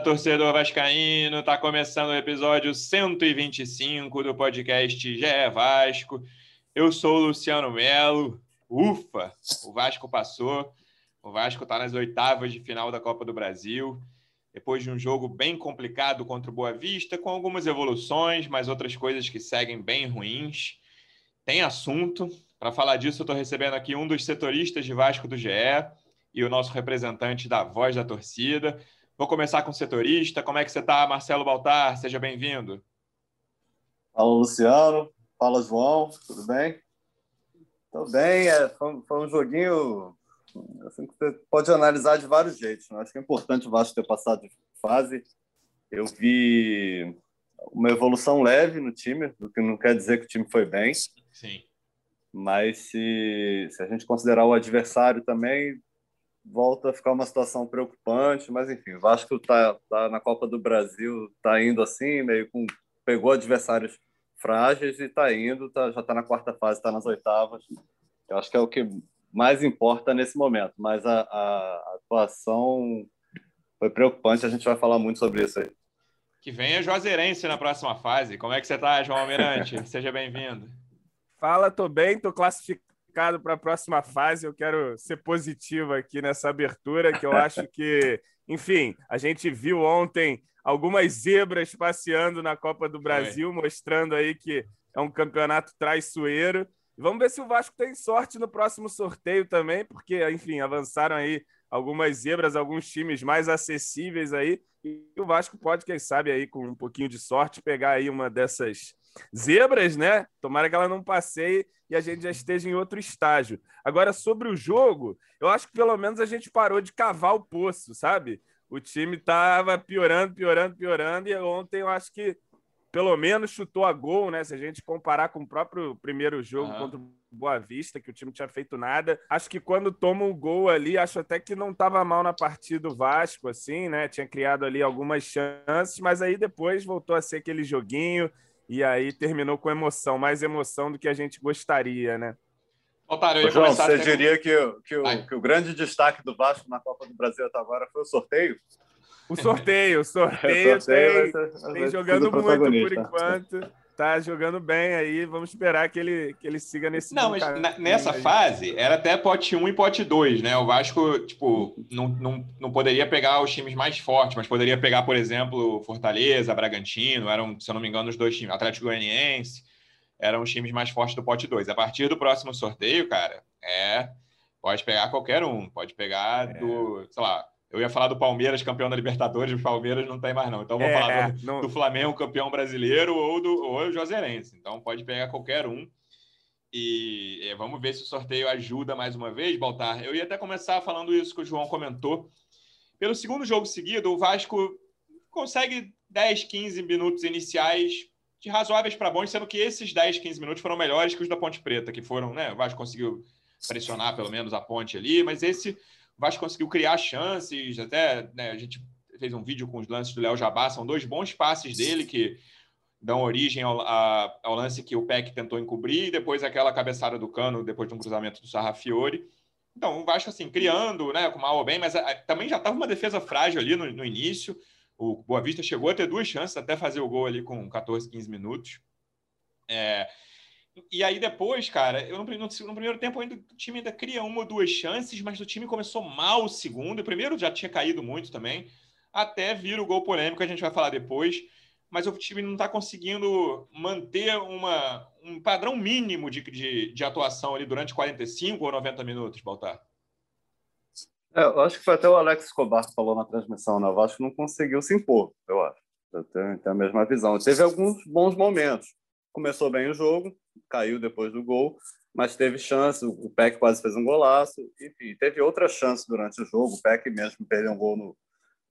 torcedor vascaíno! Tá começando o episódio 125 do podcast GE Vasco. Eu sou o Luciano Melo. Ufa, o Vasco passou. O Vasco está nas oitavas de final da Copa do Brasil. Depois de um jogo bem complicado contra o Boa Vista, com algumas evoluções, mas outras coisas que seguem bem ruins. Tem assunto. Para falar disso, eu estou recebendo aqui um dos setoristas de Vasco do GE e o nosso representante da Voz da Torcida. Vou começar com o setorista. Como é que você está, Marcelo Baltar? Seja bem-vindo. Fala, Luciano. Fala, João. Tudo bem? Tudo bem. É, foi, foi, um joguinho assim, que você pode analisar de vários jeitos. Né? Acho que é importante o Vasco ter passado de fase. Eu vi uma evolução leve no time, o que não quer dizer que o time foi bem. Sim. Mas se, se a gente considerar o adversário também, volta a ficar uma situação preocupante, mas enfim, o Vasco está tá na Copa do Brasil, está indo assim, meio com pegou adversários frágeis e está indo, tá, já está na quarta fase, está nas oitavas. Eu acho que é o que mais importa nesse momento, mas a, a, atuação foi preocupante, a gente vai falar muito sobre isso aí. Que venha Juazeirense na próxima fase. Como é que você está, João Almirante? Seja bem-vindo. Fala, tô bem, tô classificado classificado para a próxima fase. Eu quero ser positivo aqui nessa abertura, que eu acho que, enfim, a gente viu ontem algumas zebras passeando na Copa do Brasil, mostrando aí que é um campeonato traiçoeiro. Vamos ver se o Vasco tem sorte no próximo sorteio também, porque, enfim, avançaram aí algumas zebras, alguns times mais acessíveis aí. E o Vasco pode, quem sabe, aí com um pouquinho de sorte, pegar aí uma dessas zebras, né? Tomara que ela não passeie e a gente já esteja em outro estágio. Agora, sobre o jogo, eu acho que pelo menos a gente parou de cavar o poço, sabe? O time estava piorando, piorando, piorando, e ontem eu acho que pelo menos chutou a gol, né? Se a gente comparar com o próprio primeiro jogo uhum. contra o Boa Vista, que o time não tinha feito nada. Acho que quando toma um gol ali, acho até que não estava mal na partida do Vasco, assim, né? Tinha criado ali algumas chances, mas aí depois voltou a ser aquele joguinho e aí terminou com emoção, mais emoção do que a gente gostaria, né? Otário, eu João, você diria que, que, o, que o grande destaque do Vasco na Copa do Brasil até agora foi o sorteio? O sorteio, o sorteio, o sorteio tem, ser, tem jogando muito por enquanto tá jogando bem aí, vamos esperar que ele, que ele siga nesse Não, mas na, nessa aí. fase era até pote 1 e pote 2, né? O Vasco, tipo, não, não, não poderia pegar os times mais fortes, mas poderia pegar, por exemplo, Fortaleza, Bragantino, eram, se eu não me engano, os dois times, Atlético Goianiense, eram os times mais fortes do pote 2. A partir do próximo sorteio, cara, é pode pegar qualquer um, pode pegar é. do, sei lá, eu ia falar do Palmeiras, campeão da Libertadores, o Palmeiras não tem mais, não. Então vou é, falar do, não... do, Flamengo, campeão brasileiro, ou do ou Joserense. Então pode pegar qualquer um. E é, vamos ver se o sorteio ajuda mais uma vez, Baltar. Eu ia até começar falando isso que o João comentou. Pelo segundo jogo seguido, o Vasco consegue 10, 15 minutos iniciais de razoáveis para bons, sendo que esses 10, 15 minutos foram melhores que os da Ponte Preta, que foram, né? O Vasco conseguiu pressionar pelo menos a ponte ali, mas esse o Vasco conseguiu criar chances, até né, a gente fez um vídeo com os lances do Léo Jabá, são dois bons passes dele que dão origem ao, a, ao lance que o Peck tentou encobrir, e depois aquela cabeçada do Cano, depois de um cruzamento do Sarrafiore. Então, o Vasco, assim, criando, né, com mal ou bem, mas a, também já estava uma defesa frágil ali no, no, início. O Boa Vista chegou a ter duas chances até fazer o gol ali com 14, 15 minutos. É, e aí depois, cara, eu no, no, no, primeiro tempo ainda, o time ainda cria uma ou duas chances, mas o time começou mal o segundo. O primeiro já tinha caído muito também, até vir o gol polêmico, a gente vai falar depois. Mas o time não está conseguindo manter uma, um padrão mínimo de, de, de, atuação ali durante 45 ou 90 minutos, Baltar. É, eu acho que foi até o Alex Escobar que falou na transmissão, né? O Vasco não conseguiu se impor, eu acho. Eu tenho, tenho a mesma visão. Teve alguns bons momentos. Começou bem o jogo, caiu depois do gol, mas teve chance. O Peck quase fez um golaço. Enfim, teve outras chances durante o jogo. O Peck mesmo perdeu um gol no,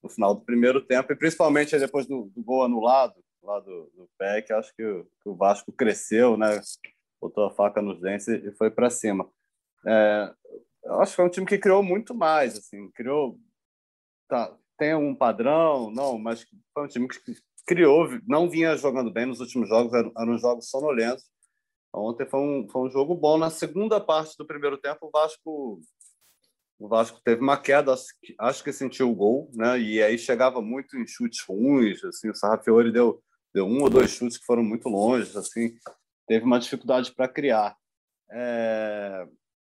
no final do primeiro tempo, e principalmente depois do, do gol anulado, lá do, do PEC, acho que o, que o Vasco cresceu, né? botou a faca nos dentes e foi para cima. É, acho que é um time que criou muito mais, assim, criou tá, tem um padrão, não, mas foi um time que criou, não vinha jogando bem nos últimos jogos, eram, eram jogos sonolentos. Ontem foi um, foi um jogo bom. Na segunda parte do primeiro tempo, o Vasco o Vasco teve uma queda, acho que sentiu o gol, né? E aí chegava muito em chutes ruins, assim, o Sarrafiori deu deu um ou dois chutes que foram muito longe, assim, teve uma dificuldade para criar. É...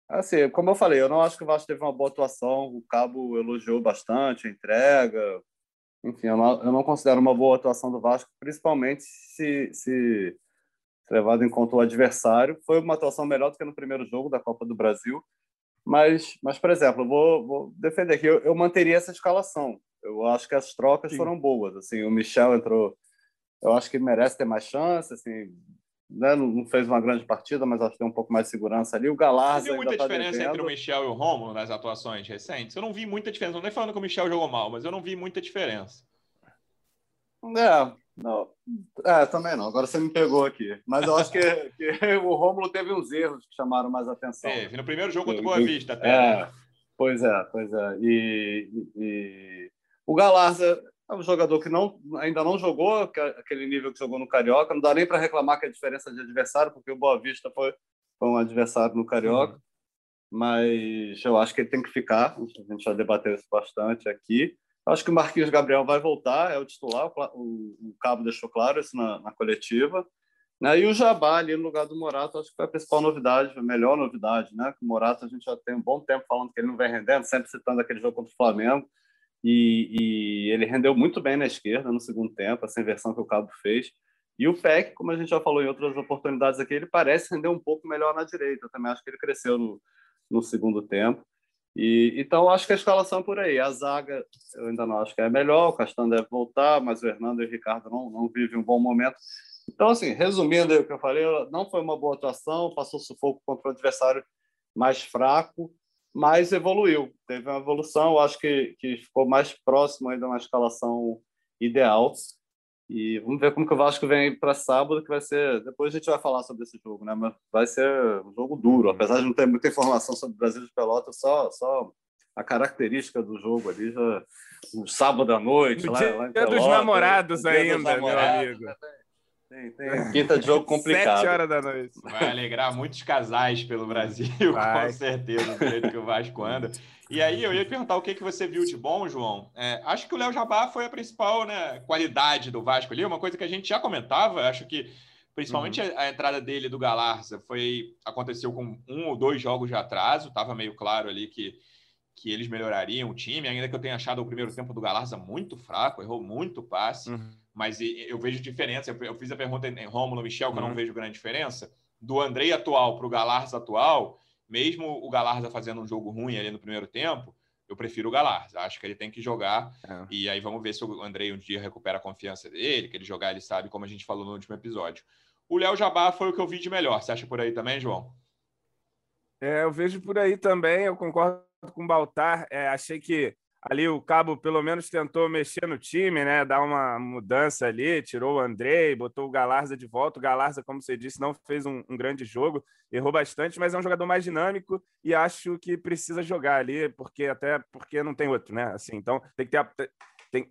Assim, como eu falei, eu não acho que o Vasco teve uma boa atuação. O Cabo elogiou bastante a entrega. Enfim, eu não, eu não considero uma boa atuação do Vasco, principalmente se, se levado em conta o adversário. Foi uma atuação melhor do que no primeiro jogo da Copa do Brasil. Mas, mas por exemplo, eu vou, vou defender aqui. Eu, eu manteria essa escalação. Eu acho que as trocas Sim. foram boas. Assim, o Michel entrou. Eu acho que merece ter mais chance. Assim, né? não fez uma grande partida, mas acho que tem um pouco mais de segurança ali. O Galarza. Você viu muita tá diferença devendo. entre o Michel e o Romulo nas atuações recentes? Eu não vi muita diferença. Não nem falando que o Michel jogou mal, mas eu não vi muita diferença. É, não. É, também não. Agora você me pegou aqui. Mas eu acho que, que o Rômulo teve uns erros que chamaram mais atenção. Teve, no primeiro jogo contra o Boa Vista até. É, pois é, pois é. E, e, e... o Galarza é um jogador que não, ainda não jogou aquele nível que jogou no Carioca. Não dá nem para reclamar que a diferença de adversário, porque o Boa Vista foi, foi um adversário no Carioca. Mas eu acho que ele tem que ficar. A gente já debateu isso bastante aqui. Acho que o Marquinhos Gabriel vai voltar, é o titular. O, o Cabo deixou claro isso na, na coletiva. Né? E o Jabá ali no lugar do Morato, acho que foi a principal novidade, a melhor novidade. Né? O Morato a gente já tem um bom tempo falando que ele não vem rendendo, sempre citando aquele jogo contra o Flamengo. E, e, ele rendeu muito bem na esquerda no segundo tempo, essa inversão que o Cabo fez. E o Peck, como a gente já falou em outras oportunidades aqui, ele parece render um pouco melhor na direita. Eu também acho que ele cresceu no, no segundo tempo. E, então, acho que a escalação é por aí. A zaga, eu ainda não acho que é melhor. O Castanho deve voltar, mas o Hernando e o Ricardo não, não vivem um bom momento. Então, assim, resumindo o que eu falei, não foi uma boa atuação, passou sufoco contra o adversário mais fraco mas evoluiu, teve uma evolução, eu acho que, que ficou mais próximo ainda uma escalação ideal. E vamos ver como que o Vasco vem para sábado, que vai ser. Depois a gente vai falar sobre esse jogo, né? Mas vai ser um jogo duro, apesar de não ter muita informação sobre o Brasil de Pelotas, só, só a característica do jogo ali já. Um sábado à noite, lá, dia lá Pelotas, dos namorados ainda, dos namorados, meu amigo. Né? Tem, tem. Quinta de jogo complicado. Sete horas da noite. Vai alegrar muitos casais pelo Brasil, Vai. com certeza, do jeito que o Vasco anda. E aí, eu ia perguntar o que, que você viu de bom, João. É, acho que o Léo Jabá foi a principal né, qualidade do Vasco ali, uma coisa que a gente já comentava. Acho que, principalmente, uhum. a, a, entrada dele do Galarza foi aconteceu com um ou dois jogos de atraso. Estava meio claro ali que, que eles melhorariam o time, ainda que eu tenha achado o primeiro tempo do Galarza muito fraco, errou muito passe. Uhum mas eu vejo diferença. Eu fiz a pergunta em Rômulo Michel, que uhum. eu não uhum. vejo grande diferença. Do Andrei atual para o Galarza atual, mesmo o Galarza fazendo um jogo ruim ali no primeiro tempo, eu prefiro o Galarza. Acho que ele tem que jogar. É. E aí vamos ver se o Andrei um dia recupera a confiança dele, que ele jogar, ele sabe, como a gente falou no último episódio. O Léo Jabá foi o que eu vi de melhor. Você acha por aí também, João? É, eu vejo por aí também. Eu concordo com o Baltar. É, achei que ali o Cabo pelo menos tentou mexer no time, né? Dar uma mudança ali, tirou o Andrei, botou o Galarza de volta. O Galarza, como você disse, não fez um, um, grande jogo, errou bastante, mas é um jogador mais dinâmico e acho que precisa jogar ali, porque até porque não tem outro, né? Assim, então tem que ter tem,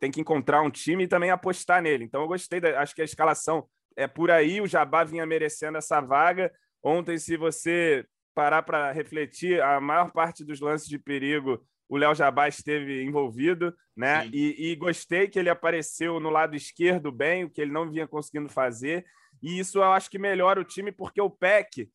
tem, que encontrar um time e também apostar nele. Então eu gostei, da, acho que a escalação é por aí, o Jabá vinha merecendo essa vaga. Ontem, se você parar para refletir, a maior parte dos lances de perigo o Léo Jabá esteve envolvido, né? E, e, gostei que ele apareceu no lado esquerdo bem, o que ele não vinha conseguindo fazer. E isso eu acho que melhora o time, porque o Peck,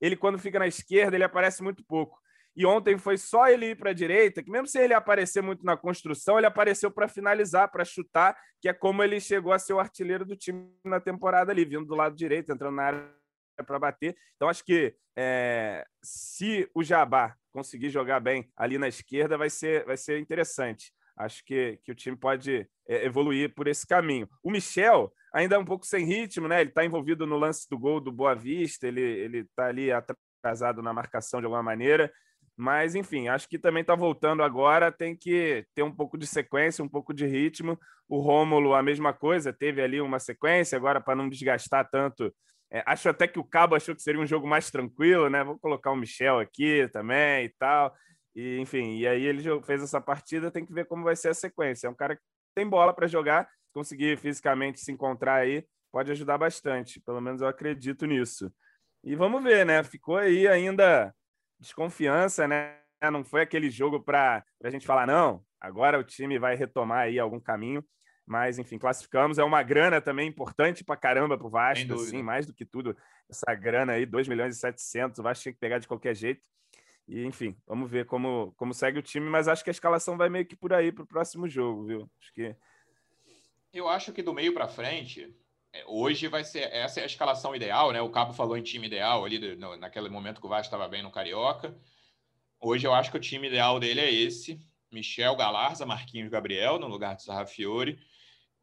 ele quando fica na esquerda, ele aparece muito pouco. E ontem foi só ele ir para a direita, que mesmo se ele aparecer muito na construção, ele apareceu para finalizar, para chutar, que é como ele chegou a ser o artilheiro do time na temporada ali, vindo do lado direito, entrando na área para bater. Então, acho que é, se o Jabá conseguir jogar bem ali na esquerda, vai ser, vai ser interessante. Acho que, que o time pode é, evoluir por esse caminho. O Michel ainda é um pouco sem ritmo, né? Ele está envolvido no lance do gol do Boa Vista, ele está ali atrasado na marcação de alguma maneira, Mas, enfim, acho que também está voltando agora. Tem que ter um pouco de sequência, um pouco de ritmo. O Rômulo, a mesma coisa, teve ali uma sequência, agora para não desgastar tanto. É, acho até que o Cabo achou que seria um jogo mais tranquilo, né? Vou colocar o Michel aqui também e tal. E, enfim, e aí ele fez essa partida, tem que ver como vai ser a sequência. É um cara que tem bola para jogar, conseguir fisicamente se encontrar aí, pode ajudar bastante. Pelo menos eu acredito nisso. E vamos ver, né? Ficou aí ainda desconfiança, né? Não foi aquele jogo para a gente falar, não, agora o time vai retomar aí algum caminho. Mas, enfim, classificamos. É uma grana também importante para caramba para o Vasco, sim, mais do que tudo. Essa grana aí, 2 milhões e 700, o Vasco tinha que pegar de qualquer jeito. E, enfim, vamos ver como, como segue o time, mas acho que a escalação vai meio que por aí para o próximo jogo, viu? Acho que. Eu acho que do meio para frente, é, hoje vai ser essa é a escalação ideal, né? O Cabo falou em time ideal ali no, naquele momento que o Vasco estava bem no Carioca. Hoje eu acho que o time ideal dele é esse: Michel Galarza, Marquinhos Gabriel no lugar de Sarrafiore,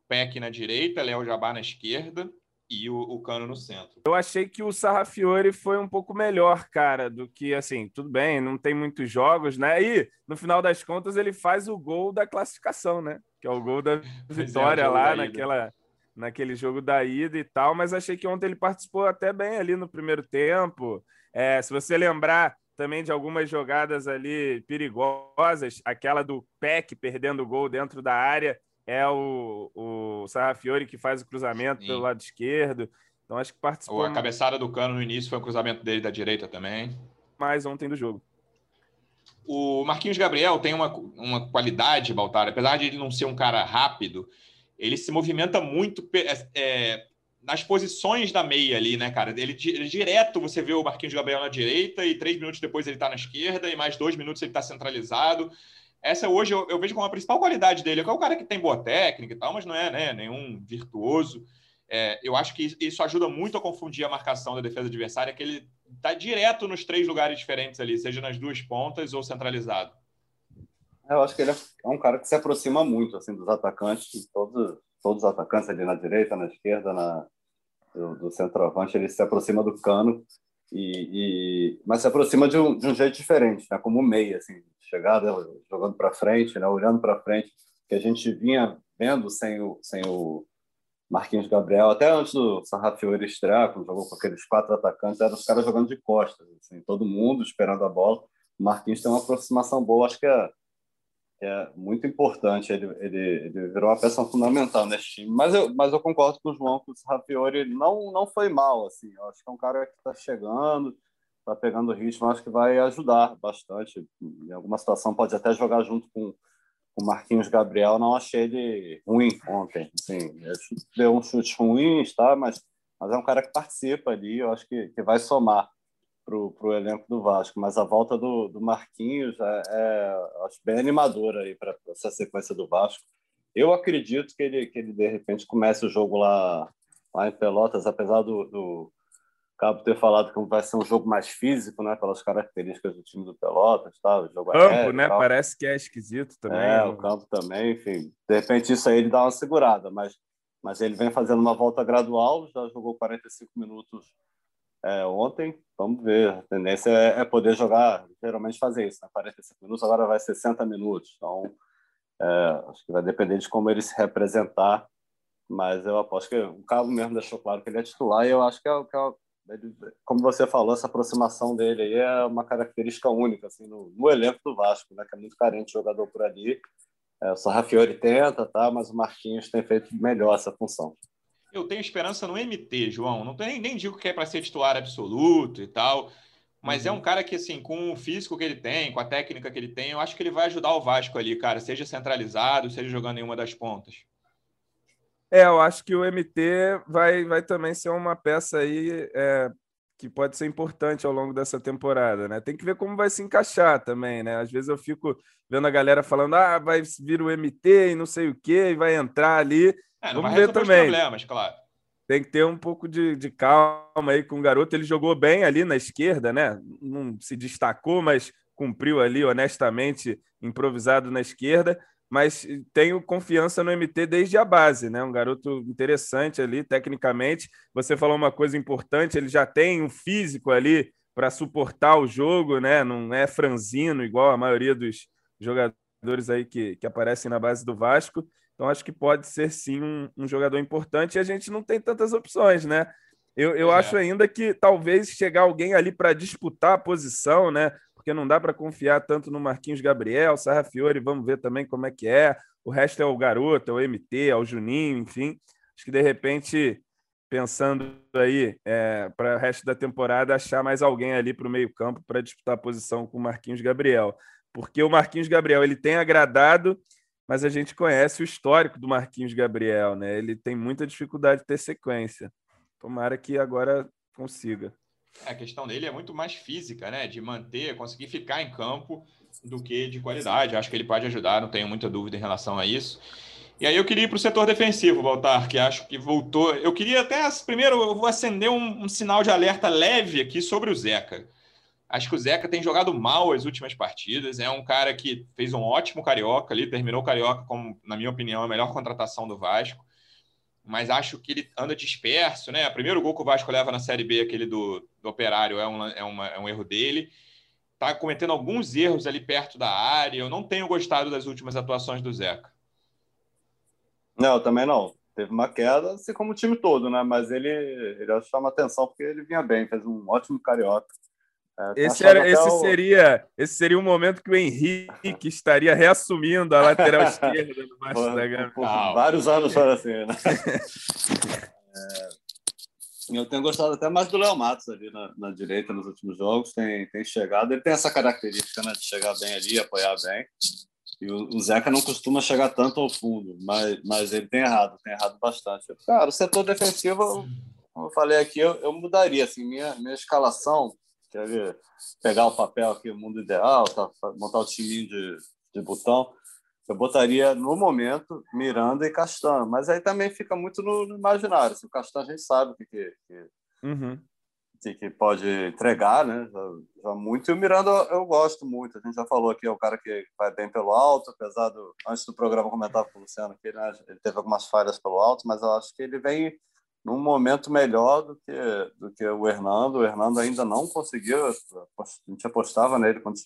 Peck na direita, Léo Jabá na esquerda e o, o, Cano no centro. Eu achei que o Sarrafiore foi um pouco melhor, cara, do que assim, tudo bem, não tem muitos jogos, né? E no final das contas ele faz o gol da classificação, né? Que é o gol da é, vitória é, lá naquela naquele jogo da ida e tal, mas achei que ontem ele participou até bem ali no primeiro tempo. É, se você lembrar também de algumas jogadas ali perigosas, aquela do Peck perdendo o gol dentro da área, é o, o Sarrafiori que faz o cruzamento Sim. pelo lado esquerdo. Então acho que participou. A cabeçada do cano no início foi o cruzamento dele da direita também. Mais ontem do jogo. O Marquinhos Gabriel tem uma, uma qualidade, Baltar, apesar de ele não ser um cara rápido, ele se movimenta muito é, é, nas posições da meia ali, né, cara? Ele, ele, direto você vê o Marquinhos Gabriel na direita e três minutos depois ele tá na esquerda e mais dois minutos ele tá centralizado essa hoje eu, eu, vejo como a principal qualidade dele, que é o cara que tem boa técnica e tal, mas não é né, nenhum virtuoso. É, eu acho que isso ajuda muito a confundir a marcação da defesa adversária, que ele está direto nos três lugares diferentes ali, seja nas duas pontas ou centralizado. Eu acho que ele é um cara que se aproxima muito assim dos atacantes, todos, todos os atacantes ali na direita, na esquerda, na, do, do centroavante, ele se aproxima do cano, e, e, mas se aproxima de um, de um jeito diferente, né? como meia, assim, chegada, jogando para frente, né? olhando para frente, que a gente vinha vendo sem o, sem o Marquinhos Gabriel, até antes do Sarrafiori estrear, quando jogou com aqueles quatro atacantes, eram os caras jogando de costas, assim, todo mundo esperando a bola. O Marquinhos tem uma aproximação boa, acho que é, é muito importante. Ele, ele, ele, virou uma peça fundamental nesse time. Mas eu, mas eu concordo com o João que o Sarrafiori não, não foi mal. Assim. Eu acho que é um cara que está chegando, está pegando ritmo, acho que vai ajudar bastante. Em alguma situação pode até jogar junto com o Marquinhos Gabriel. Não achei ele ruim ontem. Assim, deu um chute ruim, tá? mas, mas é um cara que participa ali. Eu acho que, que vai somar para o elenco do Vasco. Mas a volta do, do Marquinhos é, é acho bem animadora para essa sequência do Vasco. Eu acredito que ele, que ele de repente comece o jogo lá, lá em Pelotas, apesar do, do Cabo ter falado que vai ser um jogo mais físico, né? Pelas características do time do Pelotas, tá? O jogo campo, aéreo, né? Tal. Parece que é esquisito também. É, né? o campo também, enfim. De repente isso aí ele dá uma segurada, mas, mas ele vem fazendo uma volta gradual, já jogou 45 minutos é, ontem. Vamos ver. A tendência é, é, poder jogar, geralmente fazer isso, né? 45 minutos, agora vai 60 minutos. Então, é, acho que vai depender de como ele se representar. Mas eu aposto que o Cabo mesmo deixou claro que ele é titular e eu acho que é, que é como você falou, essa aproximação dele aí é uma característica única assim, no, no elenco do Vasco, né, que é muito carente de jogador por ali. É, o Sarrafiori tenta, tá, mas o Marquinhos tem feito melhor essa função. Eu tenho esperança no MT, João. Não tem, nem digo que é para ser titular absoluto e tal, mas é uhum. é um cara que, assim, com o físico que ele tem, com a técnica que ele tem, eu acho que ele vai ajudar o Vasco ali, cara, seja centralizado, seja jogando em uma das pontas. É, eu acho que o MT vai, vai também ser uma peça aí é, que pode ser importante ao longo dessa temporada, né? Tem que ver como vai se encaixar também, né? Às vezes eu fico vendo a galera falando, ah, vai vir o MT e não sei o quê, e vai entrar ali. É, Vamos ver também. problemas, claro. Tem que ter um pouco de, de calma aí com o garoto. Ele jogou bem ali na esquerda, né? Não se destacou, mas cumpriu ali honestamente, improvisado na esquerda mas tenho confiança no MT desde a base, né? Um garoto interessante ali, tecnicamente. Você falou uma coisa importante, ele já tem um físico ali para suportar o jogo, né? Não é franzino igual a maioria dos jogadores aí que, que aparecem na base do Vasco. Então acho que pode ser sim um, um jogador importante e a gente não tem tantas opções, né? Eu, eu é. acho ainda que talvez chegar alguém ali para disputar a posição, né? Porque não dá para confiar tanto no Marquinhos Gabriel, Sarra Fiore, vamos ver também como é que é. O resto é o garoto, é o MT, é o Juninho, enfim. Acho que de repente, pensando aí é, para o resto da temporada, achar mais alguém ali para o meio-campo para disputar a posição com o Marquinhos Gabriel. Porque o Marquinhos Gabriel ele tem agradado, mas a gente conhece o histórico do Marquinhos Gabriel, né? Ele tem muita dificuldade de ter sequência. Tomara que agora consiga. A questão dele é muito mais física, né? De manter, conseguir ficar em campo do que de qualidade. Acho que ele pode ajudar, não tenho muita dúvida em relação a isso. E aí eu queria ir para o setor defensivo, Voltar, que acho que voltou. Eu queria até, primeiro, eu vou acender um, um, sinal de alerta leve aqui sobre o Zeca. Acho que o Zeca tem jogado mal as últimas partidas. É um cara que fez um ótimo carioca ali, terminou o carioca como, na minha opinião, a melhor contratação do Vasco mas acho que ele anda disperso, né? O primeiro gol que o Vasco leva na Série B, aquele do, do Operário, é um, é, uma, é um erro dele. Tá cometendo alguns erros ali perto da área. Eu não tenho gostado das últimas atuações do Zeca. Não, também não. Teve uma queda, assim como o time todo, né? Mas ele, ele chama atenção porque ele vinha bem, fez um ótimo carioca. É, esse, era, esse, o... seria, esse seria o momento que o Henrique estaria reassumindo a lateral esquerda do Vasco da Gama. vários anos foi assim, né? é, eu tenho gostado até mais do Léo Matos ali na, na, direita nos últimos jogos, tem, tem chegado, ele tem essa característica né, de chegar bem ali, apoiar bem. E o, o, Zeca não costuma chegar tanto ao fundo, mas, mas ele tem errado, tem errado bastante. Cara, o setor defensivo, como eu falei aqui, eu, eu mudaria assim, minha, minha escalação quer pegar o papel aqui, o mundo ideal, tá, montar o time de, de botão, eu botaria no momento Miranda e Castan, mas aí também fica muito no, no imaginário. Se o Castan a gente sabe o que, que, que, uhum. que, que pode entregar, né? Já, já, muito. E o Miranda eu, eu, gosto muito. A gente já falou aqui, é o cara que vai bem pelo alto, apesar do. Antes do programa comentar com o Luciano que né, ele teve algumas falhas pelo alto, mas eu acho que ele vem num momento melhor do que do que o Hernando. O Hernando ainda não conseguiu, a gente apostava nele quando,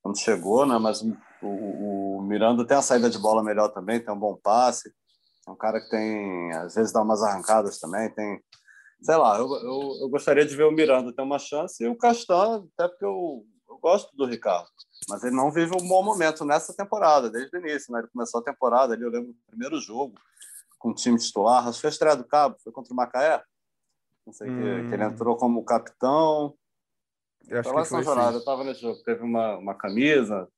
quando chegou, né? Mas o, o, Miranda tem a saída de bola melhor também, tem um bom passe. É um cara que tem, às vezes, dá umas arrancadas também. Tem, sei lá, eu, eu, eu gostaria de ver o Miranda ter uma chance e o Castan, até porque eu, eu gosto do Ricardo, mas ele não vive um bom momento nessa temporada, desde o início. Né? Ele começou a temporada ali, eu lembro do primeiro jogo com o time titular. Acho que foi a estreia do Cabo, foi contra o Macaé. Não sei, hum. que, que, ele entrou como capitão. Eu acho que foi São eu estava nesse jogo. Teve uma, uma camisa,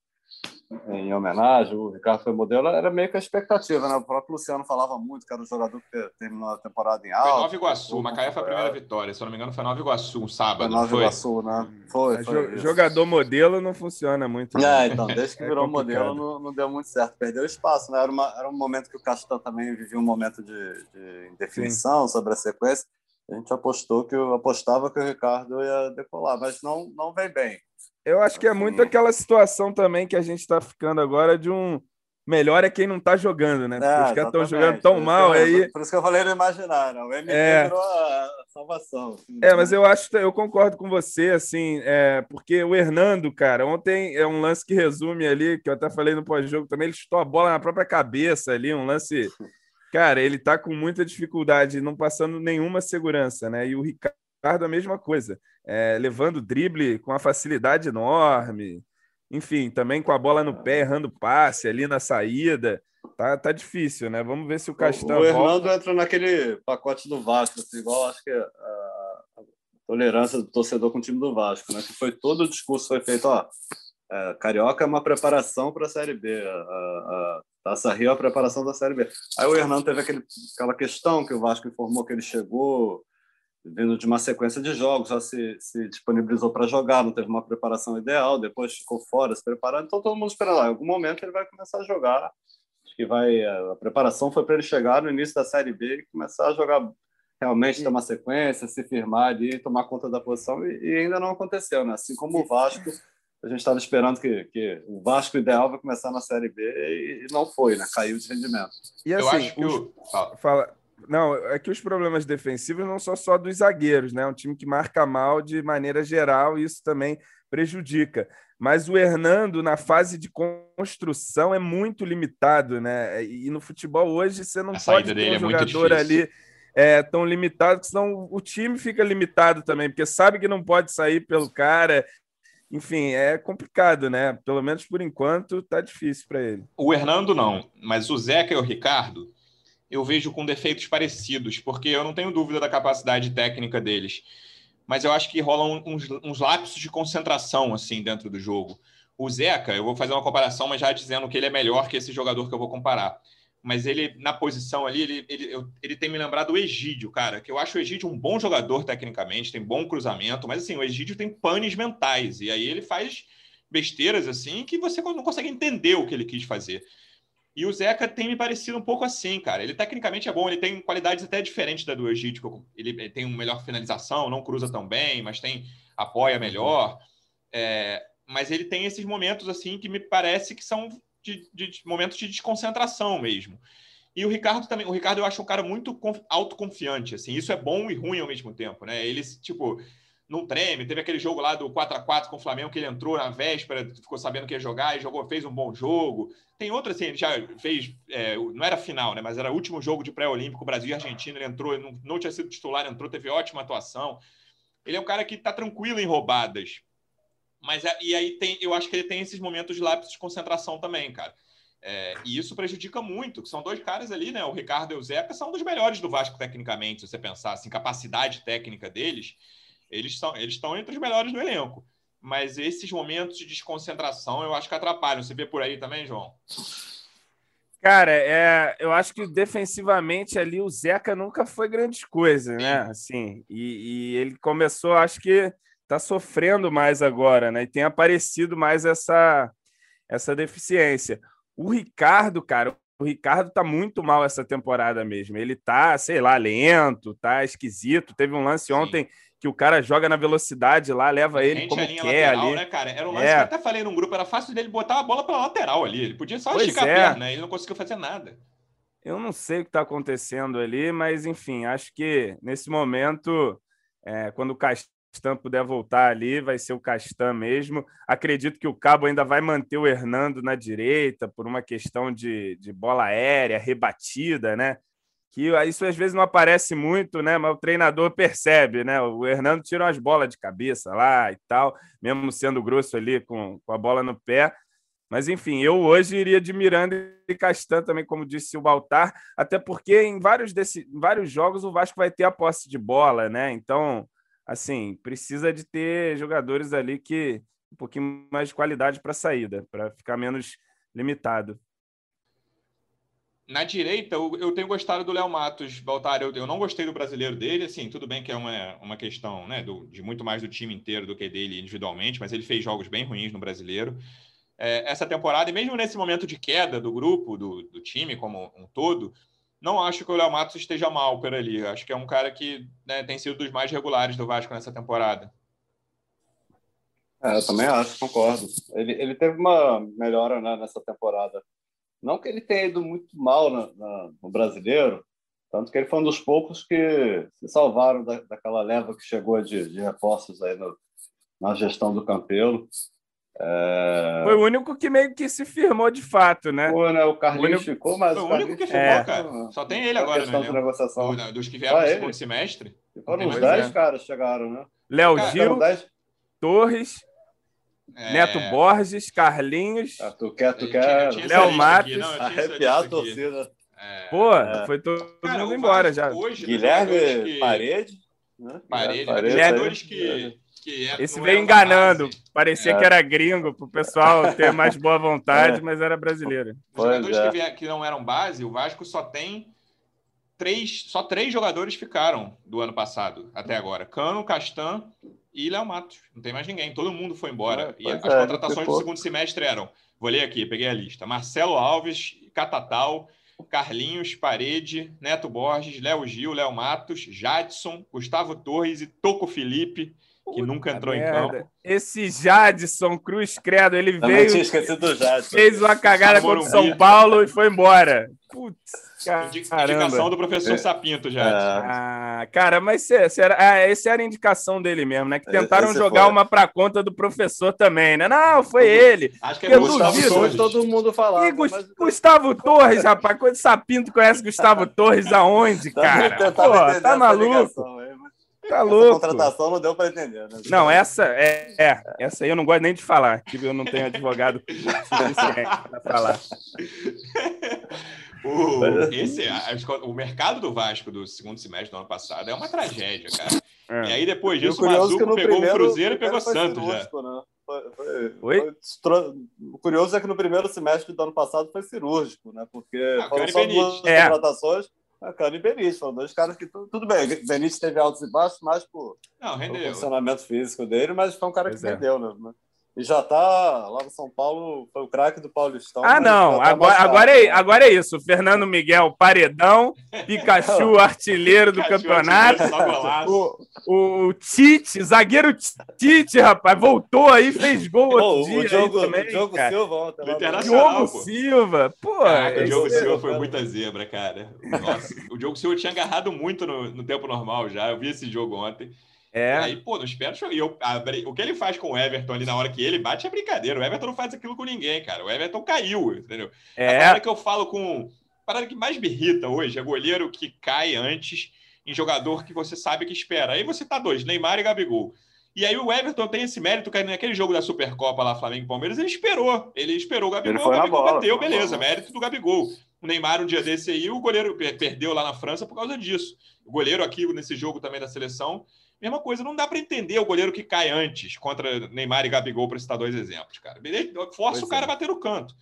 em homenagem, o Ricardo foi modelo, era meio que a expectativa, né? O próprio Luciano falava muito que era um jogador que terminou a temporada em alta. Foi Nova Iguaçu, Macaé foi a primeira vitória, se eu não me engano foi Nova Iguaçu, um sábado. Foi Nova foi? Iguaçu, né? Foi, foi Jogador modelo não funciona muito. É, então, desde que é virou modelo não, não, deu muito certo, perdeu espaço, né? Era, uma, era um momento que o Castan também vivia um momento de, de indefinição Sim. sobre a sequência. A gente apostou que apostava que o Ricardo ia decolar, mas não, não vem bem. Eu acho que é muito aquela situação também que a gente está ficando agora de um melhor é quem não está jogando, né? É, Os caras estão jogando tão mal aí. Por isso que eu falei no imaginário, o MP é... virou a salvação. Assim, é, né? mas eu acho, eu concordo com você, assim, é, porque o Hernando, cara, ontem é um lance que resume ali, que eu até falei no pós-jogo também, ele chutou a bola na própria cabeça ali, um lance. Cara, ele tá com muita dificuldade, não passando nenhuma segurança, né? E o Ricardo, a mesma coisa é, levando drible com uma facilidade enorme. Enfim, também com a bola no pé, errando passe ali na saída. Tá, tá difícil, né? Vamos ver se o Castan. O, Hernando volta. entra naquele pacote do Vasco, assim, igual acho que a, a, tolerância do torcedor com o time do Vasco, né? Que foi todo o discurso foi feito, ó. É, Carioca é uma preparação para a Série B. A, a, Taça Rio é a preparação da Série B. Aí o Hernando teve aquele, aquela questão que o Vasco informou que ele chegou vindo de uma sequência de jogos, já se, se disponibilizou para jogar, não teve uma preparação ideal, depois ficou fora se preparando, então todo mundo espera lá. Em algum momento ele vai começar a jogar. Acho que vai. A preparação foi para ele chegar no início da Série B e começar a jogar realmente, ter uma sequência, se firmar ali, tomar conta da posição, e, e ainda não aconteceu, né? Assim como o Vasco. A gente estava esperando que, que o Vasco ideal vai começar na Série B e não foi, né? Caiu de rendimento. E assim, Eu acho que o... fala, Não, é que os problemas defensivos não são só dos zagueiros, né? É um time que marca mal de maneira geral e isso também prejudica. Mas o Hernando, na fase de construção, é muito limitado, né? E no futebol hoje você não A pode ter um é jogador ali é, tão limitado, que senão o time fica limitado também, porque sabe que não pode sair pelo cara. Enfim, é complicado, né? Pelo menos por enquanto tá difícil para ele. O Hernando não, mas o Zeca e o Ricardo eu vejo com defeitos parecidos, porque eu não tenho dúvida da capacidade técnica deles. Mas eu acho que rolam uns, uns lapsos de concentração assim dentro do jogo. O Zeca, eu vou fazer uma comparação, mas já dizendo que ele é melhor que esse jogador que eu vou comparar. Mas ele, na posição ali, ele, ele, eu- ele tem me lembrado o Egídio, cara, que eu acho o Egídio um bom jogador tecnicamente, tem bom cruzamento, mas assim, o Egídio tem panes mentais, e aí ele faz besteiras assim que você não consegue entender o que ele quis fazer. E o Zeca tem me parecido um pouco assim, cara. Ele tecnicamente é bom, ele tem qualidades até diferentes da do Egídio. Ele tem uma melhor finalização, não cruza tão bem, mas tem apoia melhor. É, mas ele tem esses momentos assim que me parece que são de, de- de momentos de desconcentração mesmo. E o Ricardo também, o Ricardo eu acho um cara muito conf- autoconfiante, assim. Isso é bom e ruim ao mesmo tempo, né? Ele tipo não treme. Teve aquele jogo lá do 4 a 4 com o Flamengo que ele entrou na véspera, ficou sabendo que ia jogar e jogou, fez um bom jogo. Tem outro assim, ele já fez, é, não era final, né? Mas era o último jogo de pré-olímpico, Brasil e Argentina. Ele entrou, não, não tinha sido titular, entrou, teve ótima atuação. Ele é um cara que está tranquilo em roubadas. Mas é- e aí tem, eu acho que ele tem esses momentos de lápis de concentração também, cara. É, e isso prejudica muito, que são dois caras ali, né? O Ricardo e o Zeca são dos melhores do Vasco tecnicamente, se você pensar assim, capacidade técnica deles, eles são, eles estão entre os melhores do elenco. Mas esses momentos de desconcentração eu acho que atrapalham. Você vê por aí também, João? Cara, é, eu acho que defensivamente ali o Zeca nunca foi grande coisa, né? Assim, e, e ele começou, acho que tá sofrendo mais agora, né? E tem aparecido mais essa, essa deficiência. O Ricardo, cara, o Ricardo tá muito mal essa temporada mesmo. Ele tá, sei lá, lento, tá esquisito. Teve um lance Sim. ontem que o cara joga na velocidade lá, leva ele Rente como quer lateral, ali. né, cara? Era um lance É. que eu até falei num grupo, era fácil dele botar a bola pela lateral ali. Ele podia só Pois esticar é. a perna, ele não conseguiu fazer nada. Eu não sei o que está acontecendo ali, mas enfim, acho que nesse momento, é, quando o Castan puder voltar ali, vai ser o Castan mesmo. Acredito que o Cabo ainda vai manter o Hernando na direita por uma questão de, de bola aérea, rebatida, né? Que isso às vezes não aparece muito, né? Mas o treinador percebe, né? O Hernando tira umas bolas de cabeça lá e tal, mesmo sendo grosso ali com, com a bola no pé. Mas, enfim, eu hoje iria de Miranda e Castan também, como disse o Baltar, até porque em vários, desse, em vários jogos o Vasco vai ter a posse de bola, né? Então, assim, precisa de ter jogadores ali que um pouquinho mais de qualidade para saída, para ficar menos limitado. Na direita, eu, eu tenho gostado do Léo Matos, Baltar. Eu, eu não gostei do brasileiro dele, assim, tudo bem que é uma, uma questão né, do, de muito mais do time inteiro do que dele individualmente, mas ele fez jogos bem ruins no brasileiro. É, essa temporada, e mesmo nesse momento de queda do grupo, do, do time como um todo, não acho que o Léo Matos esteja mal por ali. Acho que é um cara que né, tem sido dos mais regulares do Vasco nessa temporada. É, eu também acho, concordo. Ele, ele teve uma melhora né, nessa temporada. Não que ele tenha ido muito mal na, na, no brasileiro, tanto que ele foi um dos poucos que se salvaram da, daquela leva que chegou de, de reforços aí no, na gestão do Campelo. É... Foi o único que meio que se firmou de fato, né? Pô, né? O Carlinhos único... ficou, mas Foi o o único que ficou, É. cara. Só tem ele agora, questão né? de negociação. Dos que vieram no segundo semestre. Foram uns mais 10 é. caras chegaram, né? Léo Gil, Foram 10. Torres, É, Neto Borges, Carlinhos. Ah, tu quer, tu quer Léo Matos, não, arrepiar a torcida. É. Pô, É. foi todo Cara, mundo embora já. Hoje, dos Guilherme que- Parede. Né? Parede, Parede, dos Guilherme- jogadores que, que é- Esse veio enganando. base. Parecia É. que era gringo, para o pessoal ter mais boa vontade, É. mas era brasileiro. Os jogadores é. que, vier- que não eram base, o Vasco só tem três, só três jogadores ficaram do ano passado até agora: Cano, Castan e Léo Matos. Não tem mais ninguém. Todo mundo foi embora. É, e as é, contratações ficou. do segundo semestre eram: vou ler aqui, peguei a lista: Marcelo Alves, Catatal. Carlinhos, Parede, Neto Borges, Léo Gil, Léo Matos, Jadson, Gustavo Torres e Toco Felipe. que nunca entrou em campo. Esse Jadson Cruz Credo, ele Também veio. tinha esquecido do Jadson. Fez uma cagada contra o São Paulo e foi embora. Putz. Indicação do professor Sapinto, já. É. Ah, cara, mas se, se era, ah, esse era a indicação dele mesmo, né? Que tentaram esse jogar foi. uma pra conta do professor também, né? Não, foi ele. Acho que é Gustavo Torres, todo mundo falava. E mas... Gustavo Torres, rapaz, quando Sapinto conhece Gustavo Torres aonde, cara? Pô, tá maluco? Tá louco. Essa contratação não deu para entender, né? Não, essa é, é, essa aí eu não gosto nem de falar, que eu não tenho advogado suficiente para falar. O, esse, o mercado do Vasco do segundo semestre do ano passado é uma tragédia, cara. É. E aí, depois disso, o Mazuco pegou o Cruzeiro e pegou o Santos cirúrgico, já. Né? Foi, foi, Oi? Foi, o curioso é que no primeiro semestre do ano passado foi cirúrgico, né? Porque ah, foram só duas é. contratações Cano e Benítez, foram dois caras que tudo bem. Benítez teve altos e baixos, mais por, Não, rendeu. por funcionamento físico dele, mas foi um cara pois que é. rendeu, né? E já tá lá no São Paulo, foi o craque do Paulistão. Ah, não. Tá agora, agora, é, agora é isso. Fernando Miguel, paredão. Pikachu, artilheiro do Pikachu, campeonato. Artilheiro, o, o, Tite, zagueiro Tite, rapaz, voltou aí, fez gol outro oh, dia. O Diogo, também, o Diogo Silva ontem. Diogo Silva, pô. Caraca, o Diogo Silva foi muita zebra, cara. Nossa, o Diogo Silva tinha agarrado muito no, no tempo normal já. Eu vi esse jogo ontem. É. Aí, pô, não espero E eu, o que ele faz com o Everton ali na hora que ele bate é brincadeira. O Everton não faz aquilo com ninguém, cara. O Everton caiu, entendeu? É. A parada que eu falo com. A parada que mais me irrita hoje é goleiro que cai antes em jogador que você sabe que espera. Aí você tá dois, Neymar e Gabigol. E aí o Everton tem esse mérito, que naquele jogo da Supercopa lá, Flamengo e Palmeiras, ele esperou. Ele esperou o Gabigol, o Gabigol bola, bateu, beleza, mérito do Gabigol. O Neymar, um dia desse aí, o goleiro perdeu lá na França por causa disso. O goleiro aqui nesse jogo também da seleção Mesma coisa, não dá para entender o goleiro que cai antes contra Neymar e Gabigol, para citar dois exemplos, cara. Força pois o cara é. a bater o canto.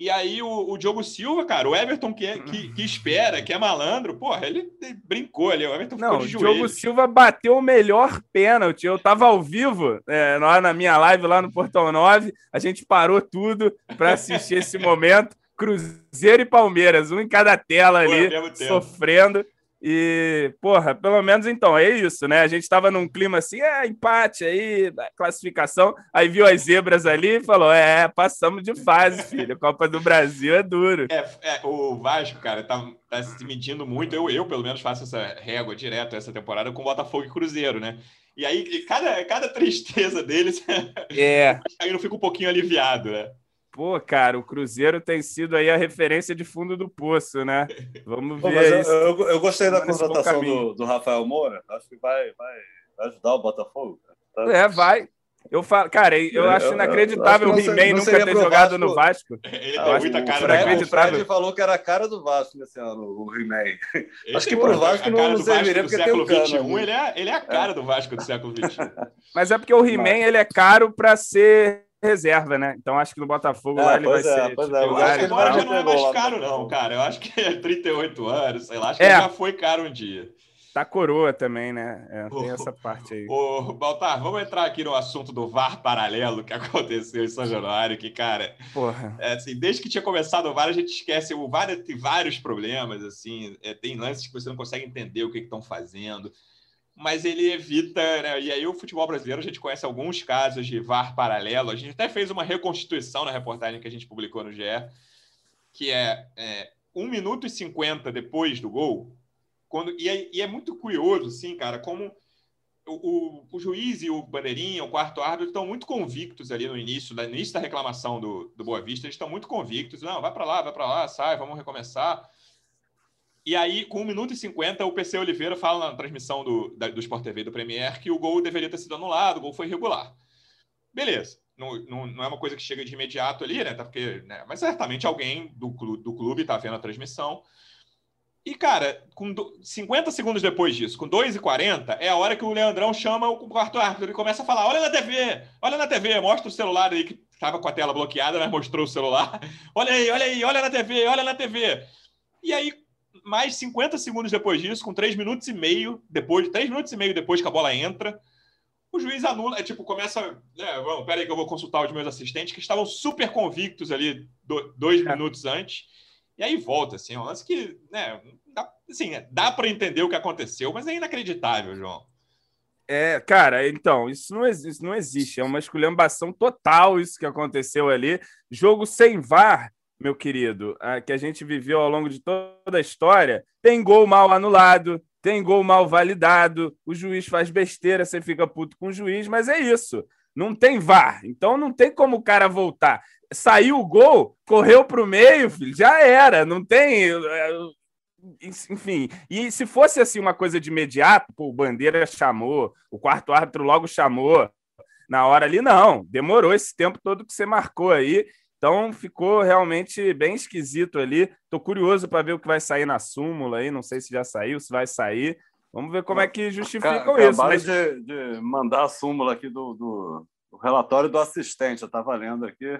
E aí o, o Diogo Silva, cara, o Everton que, é, que, que, espera, que é malandro, porra, ele, brincou ali, o Everton Não, ficou de joelho. O Diogo Silva bateu o melhor pênalti. Eu tava ao vivo é, lá na minha live lá no Portão 9, a gente parou tudo para assistir esse momento. Cruzeiro e Palmeiras, um em cada tela ali, sofrendo. E, porra, pelo menos então, é isso, né? A gente estava num clima assim, é, empate aí, classificação. Aí viu as zebras ali e falou: é, passamos de fase, filho. Copa do Brasil é duro. É, é o Vasco, cara, tá, tá se medindo muito. Eu, eu, pelo menos, faço essa régua direto essa temporada com Botafogo e Cruzeiro, né? E aí, cada, cada tristeza deles, é. aí não fica um pouquinho aliviado, né? Pô, cara, o Cruzeiro tem sido aí a referência de fundo do poço, né? Vamos ver. Pô, eu, eu, eu, gostei da contratação do, do, Rafael Moura. Acho que vai, vai, vai ajudar o Botafogo. Tá? É, vai. Eu falo, cara, eu, eu acho inacreditável o He-Man nunca ter jogado Vasco. no Vasco. Ele ah, tem muita cara. O Fred, o Fred falou que era a cara do Vasco nesse ano, o He-Man. Acho que pro Vasco não, não serviria porque tem o cano. 21, ele, é, ele é a cara é. do Vasco do século XXI. Mas é porque o He-Man ele é caro para ser reserva, né? Então acho que no Botafogo é, lá ele vai é, ser. Pois é, eu acho que ele já não é mais caro, não, cara. Eu acho que é 38 anos, sei lá. Acho que é. já foi caro um dia. Tá coroa também, né? É, tem essa parte aí. Ô, Baltar, vamos entrar aqui no assunto do VAR paralelo que aconteceu em São Januário, que, cara, Porra. É, assim, desde que tinha começado o VAR, a gente esquece. O VAR tem vários problemas, assim, é, tem lances que você não consegue entender o que estão fazendo mas ele evita, né? E aí o futebol brasileiro, a gente conhece alguns casos de VAR paralelo. A gente até fez uma reconstituição na reportagem que a gente publicou no GE, que é, é 1 minuto e 50 depois do gol. Quando, e, é, e é muito curioso, assim, cara, como o, o, o, juiz e o bandeirinha, o quarto árbitro, estão muito convictos ali no início, no início da reclamação do, do Boa Vista, eles estão muito convictos. Não, vai para lá, vai para lá, sai, vamos recomeçar. E aí, com 1 minuto e 50, o PC Oliveira fala na transmissão do, da, do Sport TV do Premier que o gol deveria ter sido anulado, o gol foi irregular. Beleza. Não, não, não é uma coisa que chega de imediato ali, né? Porque, né? Mas certamente alguém do, do clube está vendo a transmissão. E, cara, com do, 50 segundos depois disso, com 2 e 40 é a hora que o Leandrão chama o quarto árbitro e começa a falar: olha na TV, olha na TV, mostra o celular aí que estava com a tela bloqueada, mas mostrou o celular. Olha aí, olha aí, olha na TV, olha na TV. E aí, mais 50 segundos depois disso, com 3 minutos e meio depois, 3 minutos e meio depois que a bola entra, o juiz anula, é tipo, começa. Né, vamos, peraí que eu vou consultar os meus assistentes, que estavam super convictos ali do, dois é. minutos antes. E aí volta, assim, é um lance que, né, dá, assim, dá para entender o que aconteceu, mas é inacreditável, João. É, cara, então, isso não, isso não existe. É uma esculhambação total isso que aconteceu ali. Jogo sem VAR, meu querido, que a gente viveu ao longo de toda a história. Tem gol mal anulado, tem gol mal validado, o juiz faz besteira, você fica puto com o juiz, mas é isso. Não tem VAR, então não tem como o cara voltar. Saiu o gol, correu para o meio, filho, já era. Não tem é, enfim, e se fosse assim uma coisa de imediato, pô, o Bandeira chamou, o quarto árbitro logo chamou, na hora ali não, demorou esse tempo todo que você marcou aí, então ficou realmente bem esquisito ali. Tô curioso para ver o que vai sair na súmula aí, não sei se já saiu, se vai sair. Vamos ver como é que justificam isso. Mas... de, de mandar a súmula aqui do, do, do relatório do assistente, eu estava lendo aqui.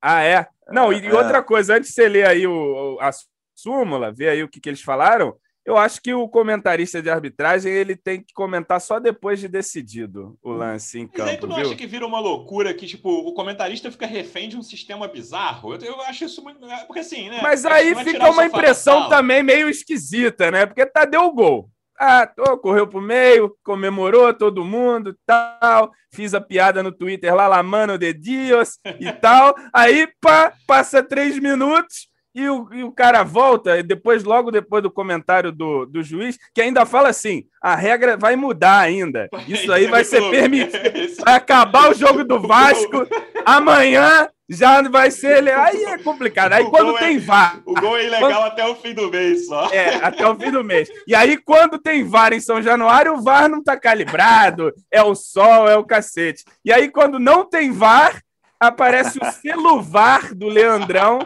Ah, é? Não, e é, outra coisa, antes de você ler aí o, a súmula, ver aí o que, que eles falaram, eu acho que o comentarista de arbitragem ele tem que comentar só depois de decidido o lance em campo. Mas aí tu não viu? acha que vira uma loucura que, tipo, o comentarista fica refém de um sistema bizarro? Eu, eu acho isso muito. Porque assim, né? Mas aí é fica uma impressão também meio esquisita, né? Porque tá, deu o gol. Ah, tô, correu pro meio, comemorou todo mundo, tal. Fiz a piada no Twitter lá, lá, mano de Dios e tal. Aí, pá, passa três minutos e o, e o cara volta, depois, logo depois do comentário do, do juiz, que ainda fala assim: a regra vai mudar ainda. Isso aí vai ser permitido. Vai acabar o jogo do Vasco. Amanhã já vai ser. Aí é complicado. Aí o quando tem é, VAR. O gol é ilegal quando... até o fim do mês só. É, até o fim do mês. E aí, quando tem VAR em São Januário, o VAR não tá calibrado. É o sol, é o cacete. E aí, quando não tem VAR, aparece o celular do Leandrão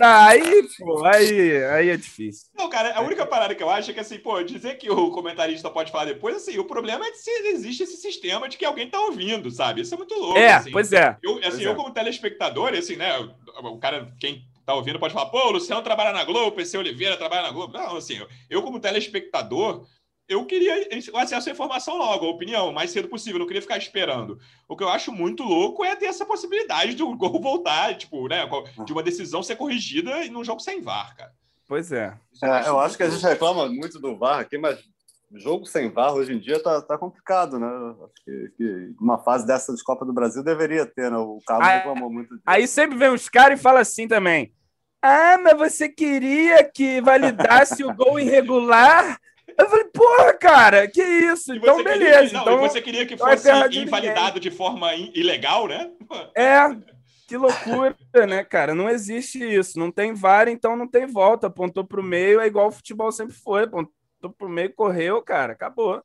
Aí, pô, aí, aí é difícil. Não, cara, a única parada que eu acho é que, assim, pô, dizer que o comentarista pode falar depois, assim, o problema é se existe esse sistema de que alguém tá ouvindo, sabe? Isso é muito louco. É, assim. pois é. Eu, assim, pois eu é. como telespectador, assim, né, o cara, quem tá ouvindo pode falar, pô, o Luciano trabalha na Globo, o PC Oliveira trabalha na Globo. Não, assim, eu, eu como telespectador, eu queria o acesso à informação logo, a opinião, o mais cedo possível, não queria ficar esperando. O que eu acho muito louco é ter essa possibilidade do gol voltar, tipo, né, de uma decisão ser corrigida num jogo sem VAR, cara. Pois é. é eu acho que a gente reclama muito do VAR aqui, mas jogo sem VAR hoje em dia tá, tá complicado, né? Acho que, que, uma fase dessa de Copa do Brasil deveria ter, né? O Cabo aí, reclamou muito disso. Aí sempre vem uns caras e fala assim também. Ah, mas você queria que validasse o gol irregular eu falei, porra, cara, que isso? então, beleza. Que, não, então, você queria que fosse invalidado de, de forma ilegal, né? É, que loucura, né, cara? Não existe isso. Não tem VAR, então não tem volta. Apontou para o meio, é igual o futebol sempre foi. Apontou para o meio, correu, cara, acabou.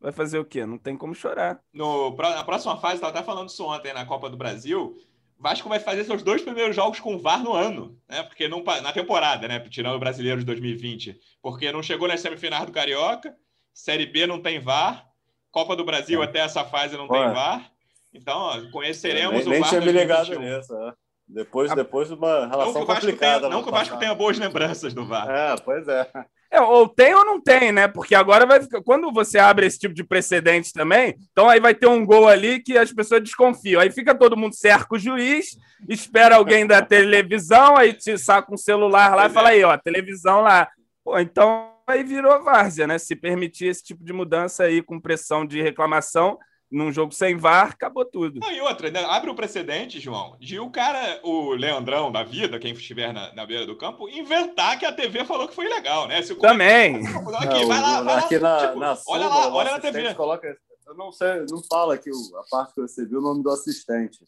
Vai fazer o quê? Não tem como chorar. No, na próxima fase, estava até falando isso ontem na Copa do Brasil. Vasco vai fazer seus dois primeiros jogos com VAR no ano, né? Porque não, na temporada, né? Tirando o brasileiro de 2020. Porque não chegou nas semifinais do Carioca, Série B não tem VAR, Copa do Brasil é. até essa fase não Pô. tem VAR. Então, ó, conheceremos nem, o VAR. Nem tinha me ligado nisso, é. Depois, depois de uma relação não complicada. Tenha, não que o Vasco tenha boas lembranças do VAR. É, pois é. É, ou tem ou não tem, né? Porque agora vai ficar. Quando você abre esse tipo de precedente também, então aí vai ter um gol ali que as pessoas desconfiam. Aí fica todo mundo cerca o juiz, espera alguém da televisão, aí te saca um celular lá e fala aí, ó, televisão lá. Pô, então aí virou várzea, né? Se permitir esse tipo de mudança aí com pressão de reclamação, num jogo sem VAR, acabou tudo. Não, e outra, né? abre o precedente, João, de o cara, o Leandrão da vida, quem estiver na, na beira do campo, inventar que a TV falou que foi legal, né? Se Também. Aqui, vai lá, vai aqui lá. Na, tipo, na olha lá, olha na TV. Coloca, eu não sei, não fala aqui a parte que você viu o nome do assistente.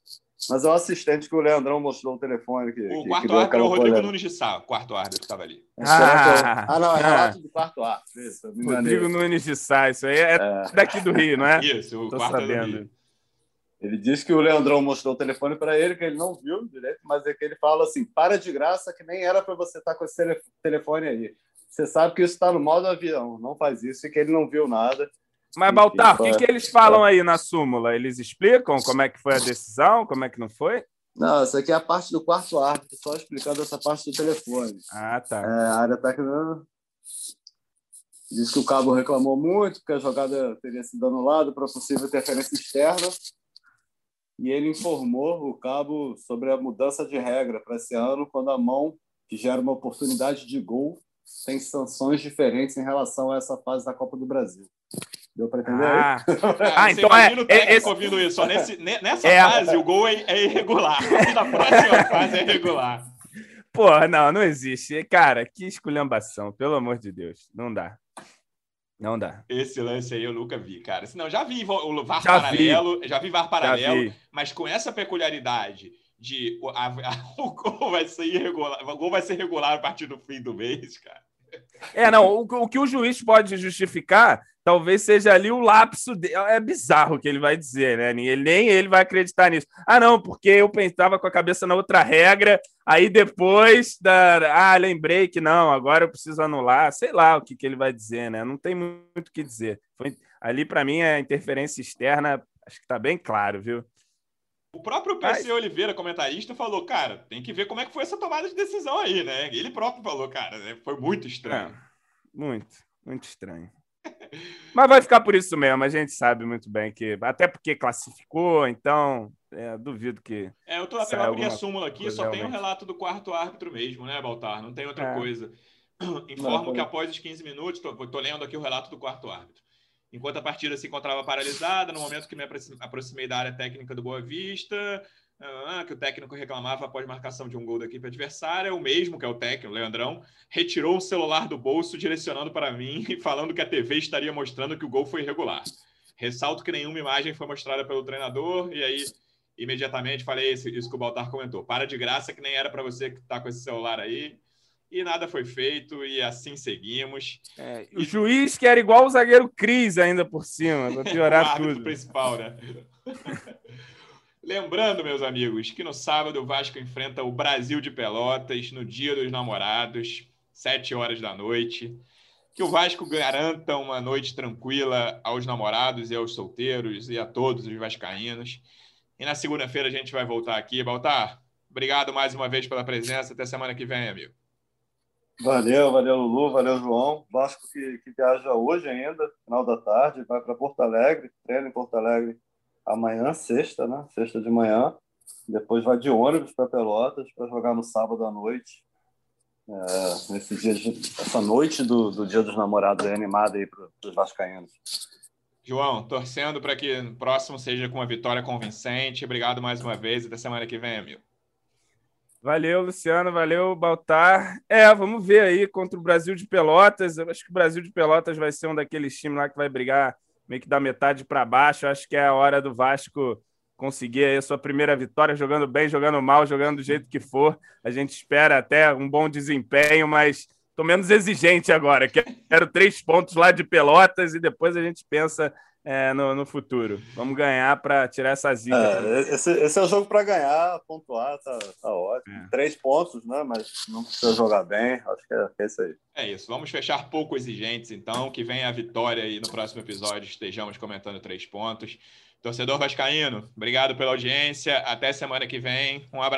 Mas é o assistente que o Leandrão mostrou o telefone. Que, o que, quarto que árbitro é o Rodrigo polêmica. Nunes de Sá, o quarto árbitro que estava ali. Ah, ah, não, é relato do quarto árbitro. Isso, Rodrigo Nunes de Sá, isso aí é, é, daqui do Rio, não é? Isso, o Tô quarto sabendo. É do Rio. Ele disse que o Leandrão mostrou o telefone para ele, que ele não viu direito, mas é que ele fala assim: para de graça, que nem era para você estar tá com esse telefone aí. Você sabe que isso está no modo avião, não faz isso, e que ele não viu nada. Mas, Baltar, o que, que eles falam aí na súmula? Eles explicam como é que foi a decisão, como é que não foi? Não, essa aqui é a parte do quarto árbitro, só explicando essa parte do telefone. Ah, tá. É, a área técnica diz que o cabo reclamou muito, porque a jogada teria sido anulada para possível interferência externa e ele informou o cabo sobre a mudança de regra para esse ano, quando a mão que gera uma oportunidade de gol tem sanções diferentes em relação a essa fase da Copa do Brasil. Deu para entender? Ah, ah então é. o técnico esse... ouvindo isso. Só nesse, nessa é, fase, o gol é, é irregular. Na próxima fase é irregular. Porra, não, não existe. Cara, que esculhambação, pelo amor de Deus. Não dá. Não dá. Esse lance aí eu nunca vi, cara. Não, já vi o VAR já paralelo, vi. já vi VAR paralelo, vi. mas com essa peculiaridade de a, a, o gol vai ser irregular, o gol vai ser regular a partir do fim do mês, cara. É, não, o, o que o juiz pode justificar talvez seja ali o lapso dele. É bizarro o que ele vai dizer, né? Ele, nem ele vai acreditar nisso. Ah, não, porque eu pensava com a cabeça na outra regra, aí depois da. Ah, lembrei que não, agora eu preciso anular. Sei lá o que, que ele vai dizer, né? Não tem muito o que dizer. Foi... Ali, para mim, a interferência externa, acho que está bem claro, viu? O próprio PC Mas... Oliveira, comentarista, falou, cara, tem que ver como é que foi essa tomada de decisão aí, né? Ele próprio falou, cara, né? foi muito estranho. É, muito, muito estranho. Mas vai ficar por isso mesmo, a gente sabe muito bem que. Até porque classificou, então é, duvido que. É, eu, tô, eu abri a súmula aqui, só realmente. tem o relato do quarto árbitro mesmo, né, Baltar? Não tem outra é. coisa. Informo Não, que após os 15 minutos, estou lendo aqui o relato do quarto árbitro. Enquanto a partida se encontrava paralisada, no momento que me aproximei da área técnica do Boa Vista, ah, que o técnico reclamava após marcação de um gol da equipe adversária, o mesmo que é o técnico, Leandrão, retirou o celular do bolso, direcionando para mim e falando que a TV estaria mostrando que o gol foi irregular. Ressalto que nenhuma imagem foi mostrada pelo treinador, e aí imediatamente falei isso, isso que o Baltar comentou. Para de graça, que nem era para você que está com esse celular aí. E nada foi feito, e assim seguimos. É, o juiz que era igual o zagueiro Cris ainda por cima, para piorar o tudo. principal, né? Lembrando, meus amigos, que no sábado o Vasco enfrenta o Brasil de Pelotas no Dia dos Namorados, sete horas da noite. Que o Vasco garanta uma noite tranquila aos namorados e aos solteiros e a todos os vascaínos. E na segunda-feira a gente vai voltar aqui. Baltar, obrigado mais uma vez pela presença. Até semana que vem, amigo. Valeu, valeu, Lulu, valeu, João. Vasco que, que viaja hoje ainda, final da tarde, vai para Porto Alegre, treina em Porto Alegre amanhã, sexta, né? Sexta de manhã. Depois vai de ônibus para Pelotas para jogar no sábado à noite. É, nesse dia de, essa noite do, do Dia dos Namorados é animada aí para os vascaínos. João, torcendo para que o próximo seja com uma vitória convincente. Obrigado mais uma vez e até semana que vem, amigo. Valeu, Luciano. Valeu, Baltar. É, vamos ver aí contra o Brasil de Pelotas. Eu acho que o Brasil de Pelotas vai ser um daqueles times lá que vai brigar meio que da metade para baixo. Acho que é a hora do Vasco conseguir a sua primeira vitória, jogando bem, jogando mal, jogando do jeito que for. A gente espera até um bom desempenho, mas estou menos exigente agora. Quero três pontos lá de Pelotas e depois a gente pensa é, no, no, futuro. Vamos ganhar para tirar essa zica. É, esse, esse, é o jogo para ganhar, pontuar, tá, tá ótimo. É. Três pontos, né? Mas não precisa jogar bem. Acho que é, é isso aí. É isso. Vamos fechar pouco exigentes, então. Que venha a vitória e no próximo episódio estejamos comentando três pontos. Torcedor Vascaíno, obrigado pela audiência. Até semana que vem. Um abraço.